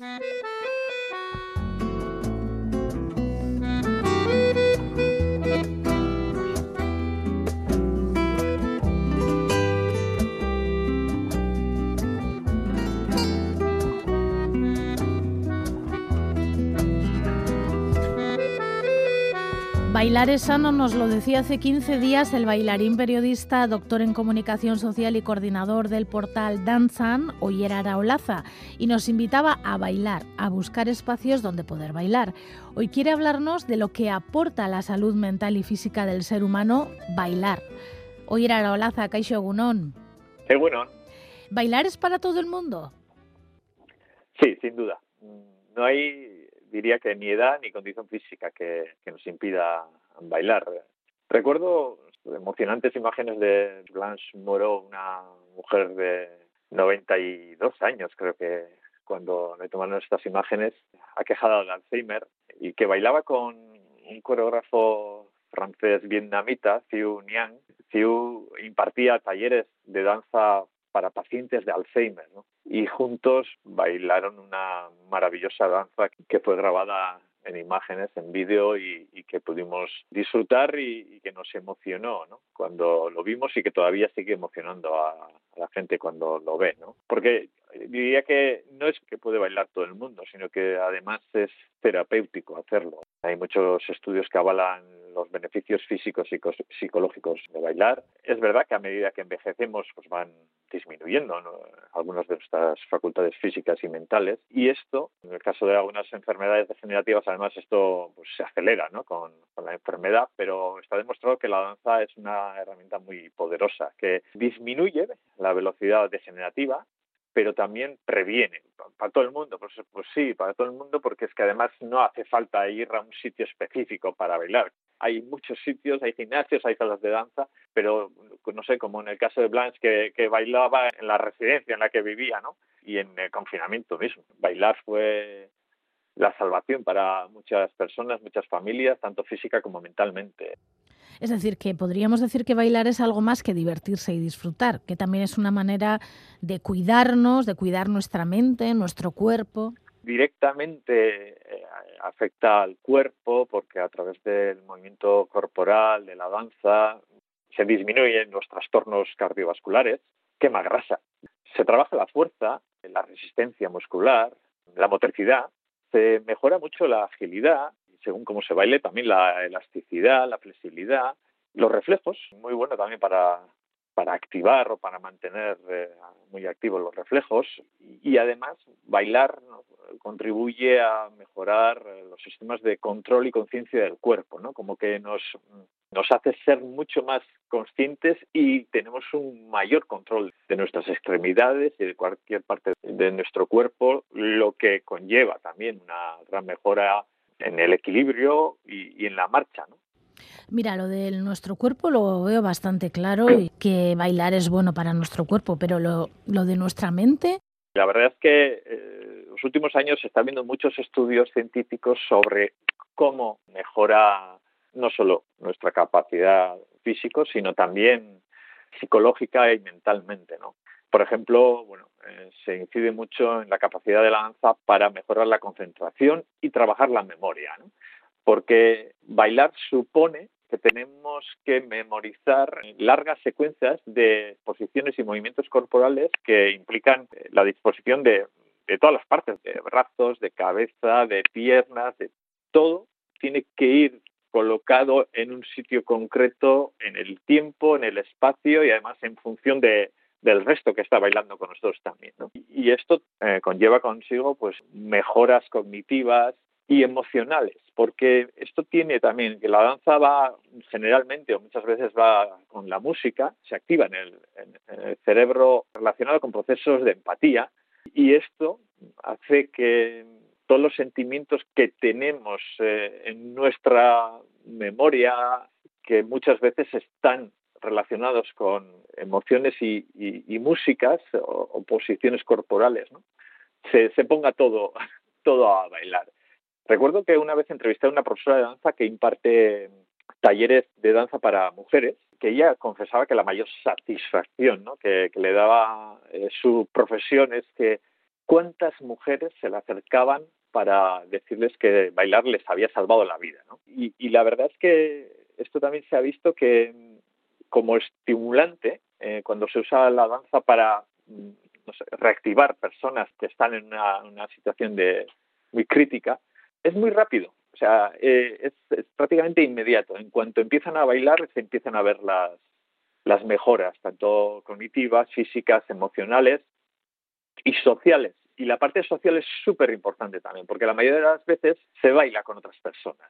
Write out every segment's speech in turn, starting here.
Mm-hmm. Bailar es sano, nos lo decía hace 15 días el bailarín periodista, doctor en comunicación social y coordinador del portal Danzan, Oyera Araolaza, y nos invitaba a bailar, a buscar espacios donde poder bailar. Hoy quiere hablarnos de lo que aporta a la salud mental y física del ser humano bailar. Oyera Araolaza, Kaixo Egunon. Egunon. ¿Bailar es para todo el mundo? Sí, sin duda. No hay diría que ni edad ni condición física que, nos impida bailar. Recuerdo emocionantes imágenes de Blanche Moreau, una mujer de 92 años, creo que cuando me tomaron estas imágenes, aquejada de Alzheimer, y que bailaba con un coreógrafo francés vietnamita, Thieu Niang. Thieu impartía talleres de danza para pacientes de Alzheimer. Y juntos bailaron una maravillosa danza que fue grabada en imágenes, en vídeo y, que pudimos disfrutar y, que nos emocionó ¿no? cuando lo vimos y que todavía sigue emocionando a, la gente cuando lo ve. ¿no? Porque diría que no es que puede bailar todo el mundo, sino que además es terapéutico hacerlo. Hay muchos estudios que avalan los beneficios físicos y psicológicos de bailar. Es verdad que a medida que envejecemos pues van disminuyendo algunas de nuestras facultades físicas y mentales y esto, en el caso de algunas enfermedades degenerativas, además esto pues, se acelera ¿no? con, con la enfermedad, pero está demostrado que la danza es una herramienta muy poderosa que disminuye la velocidad degenerativa pero también previene para todo el mundo. Pues, pues sí, para todo el mundo, porque es que además no hace falta ir a un sitio específico para bailar. Hay muchos sitios, hay gimnasios, hay salas de danza, pero no sé, como en el caso de Blanche, que, que bailaba en la residencia en la que vivía, ¿no? Y en el confinamiento mismo. Bailar fue la salvación para muchas personas, muchas familias, tanto física como mentalmente. Es decir, que podríamos decir que bailar es algo más que divertirse y disfrutar, que también es una manera de cuidarnos, de cuidar nuestra mente, nuestro cuerpo. Directamente eh, afecta al cuerpo porque a través del movimiento corporal, de la danza, se disminuyen los trastornos cardiovasculares, quema grasa. Se trabaja la fuerza, la resistencia muscular, la motricidad, se mejora mucho la agilidad según cómo se baile, también la elasticidad, la flexibilidad, los reflejos, muy bueno también para, para activar o para mantener eh, muy activos los reflejos y además bailar contribuye a mejorar eh, los sistemas de control y conciencia del cuerpo, ¿no? Como que nos, nos hace ser mucho más conscientes y tenemos un mayor control de nuestras extremidades y de cualquier parte de nuestro cuerpo, lo que conlleva también una gran mejora en el equilibrio y, en la marcha, ¿no? Mira, lo de nuestro cuerpo lo veo bastante claro y que bailar es bueno para nuestro cuerpo, pero lo, lo de nuestra mente. La verdad es que eh, los últimos años se están viendo muchos estudios científicos sobre cómo mejora no solo nuestra capacidad física, sino también psicológica y mentalmente, ¿no? Por ejemplo, bueno, eh, se incide mucho en la capacidad de la danza para mejorar la concentración y trabajar la memoria, porque bailar supone que tenemos que memorizar largas secuencias de posiciones y movimientos corporales que implican la disposición de, de todas las partes, de brazos, de cabeza, de piernas, de todo tiene que ir colocado en un sitio concreto, en el tiempo, en el espacio y además en función de, del resto que está bailando con nosotros también. Y esto eh, conlleva consigo pues mejoras cognitivas y emocionales, porque esto tiene también que la danza va generalmente o muchas veces va con la música, se activa en el, en el cerebro relacionado con procesos de empatía y esto hace que todos los sentimientos que tenemos eh, en nuestra memoria, que muchas veces están relacionados con emociones y, músicas o, posiciones corporales, ¿no? se, ponga todo, todo a bailar. Recuerdo que una vez entrevisté a una profesora de danza que imparte talleres de danza para mujeres, que ella confesaba que la mayor satisfacción que, le daba eh, su profesión es que cuántas mujeres se le acercaban para decirles que bailar les había salvado la vida. Y, la verdad es que esto también se ha visto que como estimulante, eh, cuando se usa la danza para reactivar personas que están en una, situación de muy crítica, es muy rápido. O sea, eh, es, prácticamente inmediato. En cuanto empiezan a bailar, se empiezan a ver las, las mejoras, tanto cognitivas, físicas, emocionales y sociales. Y la parte social es súper importante también, porque la mayoría de las veces se baila con otras personas.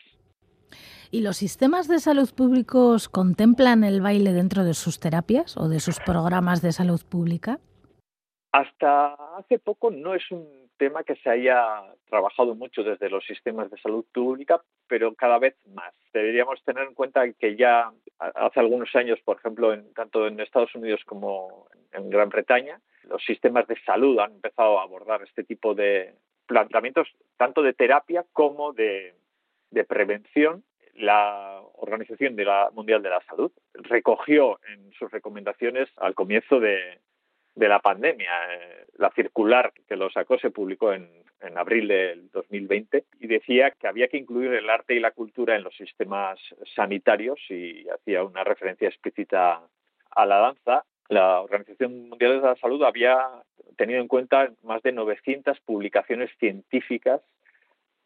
¿Y los sistemas de salud públicos contemplan el baile dentro de sus terapias o de sus programas de salud pública? Hasta hace poco no es un tema que se haya trabajado mucho desde los sistemas de salud pública, pero cada vez más. Deberíamos tener en cuenta que ya hace algunos años, por ejemplo, tanto en Estados Unidos como en Gran Bretaña, los sistemas de salud han empezado a abordar este tipo de planteamientos, tanto de terapia como de, de prevención. La Organización de la Mundial de la Salud recogió en sus recomendaciones al comienzo de, de la pandemia. Eh, la circular que lo sacó se publicó en, en, abril del 2020 y decía que había que incluir el arte y la cultura en los sistemas sanitarios y hacía una referencia explícita a la danza. La Organización Mundial de la Salud había tenido en cuenta más de 900 publicaciones científicas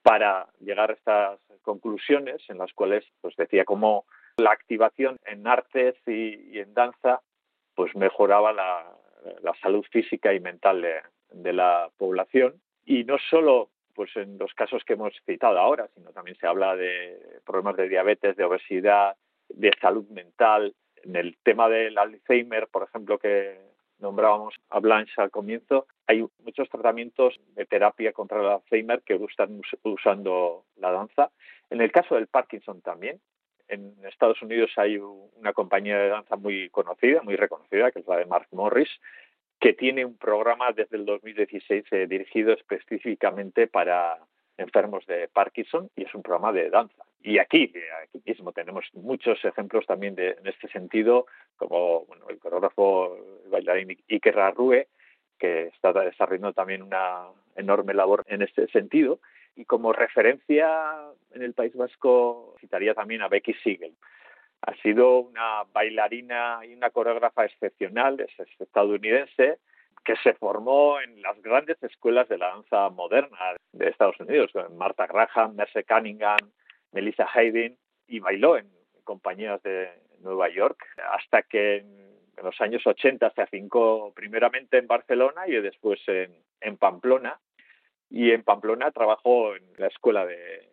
para llegar a estas conclusiones en las cuales pues decía cómo la activación en artes y, en danza pues mejoraba la, salud física y mental de, la población. Y no solo pues en los casos que hemos citado ahora, sino también se habla de problemas de diabetes, de obesidad, de salud mental. En el tema del Alzheimer, por ejemplo, que nombrábamos a Blanche al comienzo, hay muchos tratamientos de terapia contra el Alzheimer que están usando la danza. En el caso del Parkinson también, en Estados Unidos hay una compañía de danza muy conocida, muy reconocida, que es la de Mark Morris, que tiene un programa desde el 2016 eh, dirigido específicamente para enfermos de Parkinson y es un programa de danza. Y aquí, eh, aquí mismo tenemos muchos ejemplos también de, en este sentido, como bueno, el coreógrafo el bailarín Iker Rue, que está desarrollando también una enorme labor en este sentido. Y como referencia en el País Vasco citaría también a Becky Siegel. Ha sido una bailarina y una coreógrafa excepcional, es estadounidense, que se formó en las grandes escuelas de la danza moderna de Estados Unidos, Martha Graham, Merce Cunningham, Melissa Hayden, y bailó en compañías de Nueva York hasta que en los años 80 se afincó primeramente en Barcelona y después en Pamplona y en Pamplona trabajó en la Escuela de,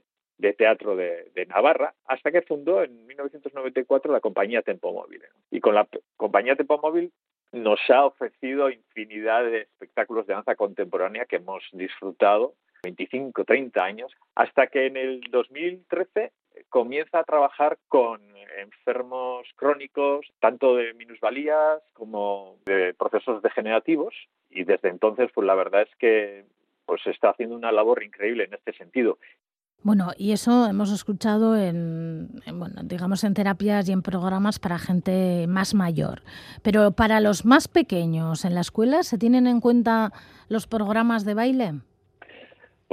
Teatro de, Navarra hasta que fundó en 1994 la compañía Tempo Móvil. Y con la compañía Tempo Móvil nos ha ofrecido infinidad de espectáculos de danza contemporánea que hemos disfrutado 25, 30 años, hasta que en el 2013 comienza a trabajar con enfermos crónicos, tanto de minusvalías como de procesos degenerativos. Y desde entonces, pues la verdad es que pues está haciendo una labor increíble en este sentido. Bueno, y eso hemos escuchado en, bueno, digamos, en terapias y en programas para gente más mayor. Pero para los más pequeños, ¿en la escuela se tienen en cuenta los programas de baile?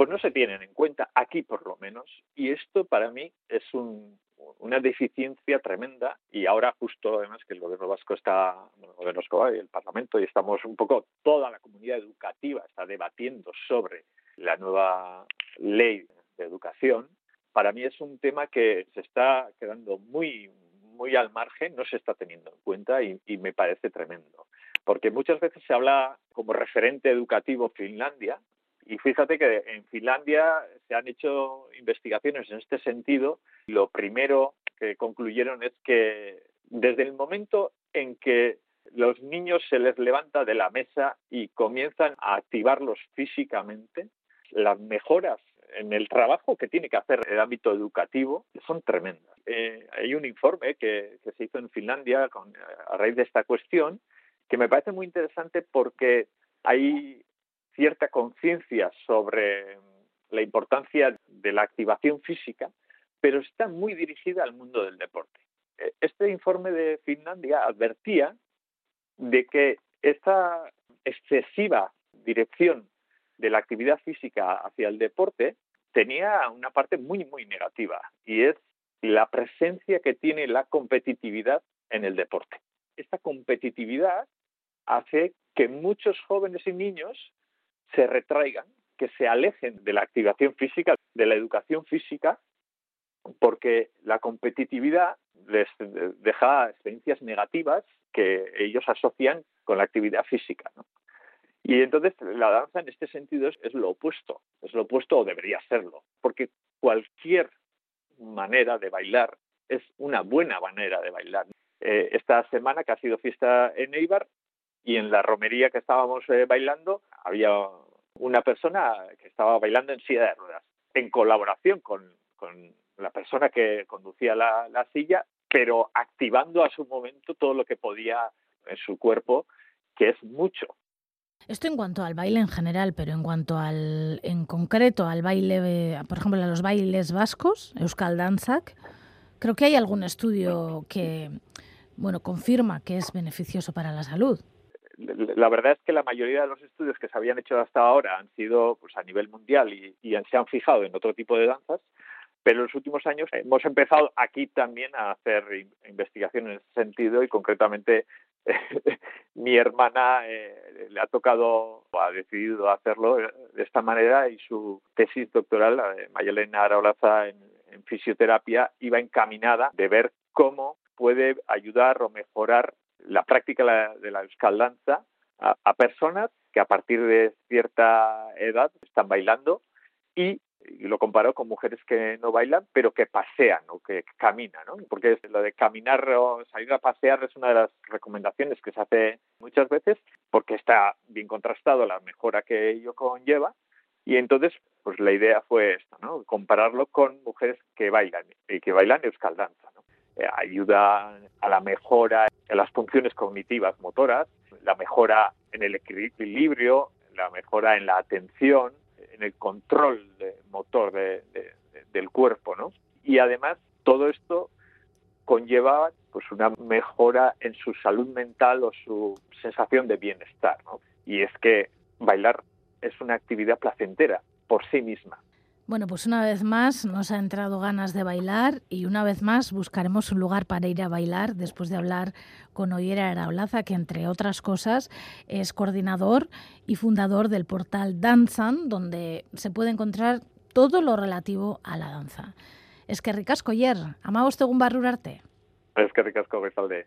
Pues no se tienen en cuenta, aquí por lo menos. Y esto para mí es un, una deficiencia tremenda y ahora justo además que el gobierno vasco está, bueno, el gobierno vasco y el Parlamento y estamos un poco, toda la comunidad educativa está debatiendo sobre la nueva ley de educación, para mí es un tema que se está quedando muy, muy al margen, no se está teniendo en cuenta y, y me parece tremendo. Porque muchas veces se habla como referente educativo Finlandia, y fíjate que en Finlandia se han hecho investigaciones en este sentido. Lo primero que concluyeron es que desde el momento en que los niños se les levanta de la mesa y comienzan a activarlos físicamente, las mejoras en el trabajo que tiene que hacer el ámbito educativo son tremendas. Eh, hay un informe que, que, se hizo en Finlandia a raíz de esta cuestión que me parece muy interesante porque hay cierta conciencia sobre la importancia de la activación física, pero está muy dirigida al mundo del deporte. E, este informe de Finlandia advertía de que esta excesiva dirección de la actividad física hacia el deporte tenía una parte muy, muy negativa y es la presencia que tiene la competitividad en el deporte. Esta competitividad hace que muchos jóvenes y niños se retraigan, que se alejen de la activación física, de la educación física, porque la competitividad les deja experiencias negativas que ellos asocian con la actividad física. Y entonces la danza en este sentido es, lo opuesto, es lo opuesto o debería serlo, porque cualquier manera de bailar es una buena manera de bailar. Eh, esta semana que ha sido fiesta en Eibar y en la romería que estábamos eh, bailando había una persona que estaba bailando en silla de ruedas, en colaboración con, la persona que conducía la, la silla, pero activando a su momento todo lo que podía en su cuerpo, que es mucho. Esto en cuanto al baile en general, pero en cuanto al, en concreto al baile, por ejemplo, a los bailes vascos, Euskal Danzak, creo que hay algún estudio que, bueno, confirma que es beneficioso para la salud. La verdad es que la mayoría de los estudios que se habían hecho hasta ahora han sido pues, a nivel mundial y, se han fijado en otro tipo de danzas, pero en los últimos años hemos empezado aquí también a hacer investigación en ese sentido y concretamente mi hermana eh, le ha tocado o ha decidido hacerlo de esta manera y su tesis doctoral, Mayelena Araolaza en, fisioterapia, iba encaminada de ver cómo puede ayudar o mejorar la práctica de la euskaldanza a, a personas que a partir de cierta edad están bailando y lo comparó con mujeres que no bailan, pero que pasean o que caminan, ¿no? Porque lo de caminar o salir a pasear es una de las recomendaciones que se hace muchas veces, porque está bien contrastado la mejora que ello conlleva. Y entonces, pues la idea fue esta, ¿no? Compararlo con mujeres que bailan y que bailan. Eh, ayuda a la mejora en las funciones cognitivas motoras, la mejora en el equilibrio, la mejora en la atención, en el control de motor del cuerpo, ¿no? Y además todo esto conlleva pues una mejora en su salud mental o su sensación de bienestar, ¿no? Y es que bailar es una actividad placentera por sí misma. Bueno, pues una vez más nos ha entrado ganas de bailar y una vez más buscaremos un lugar para ir a bailar después de hablar con Oyera Araulaza, que entre otras cosas es coordinador y fundador del portal Danzan, donde se puede encontrar todo lo relativo a la danza. Es que ricasco ayer, amabos un barrurarte. Es que ricasco, Bezalde.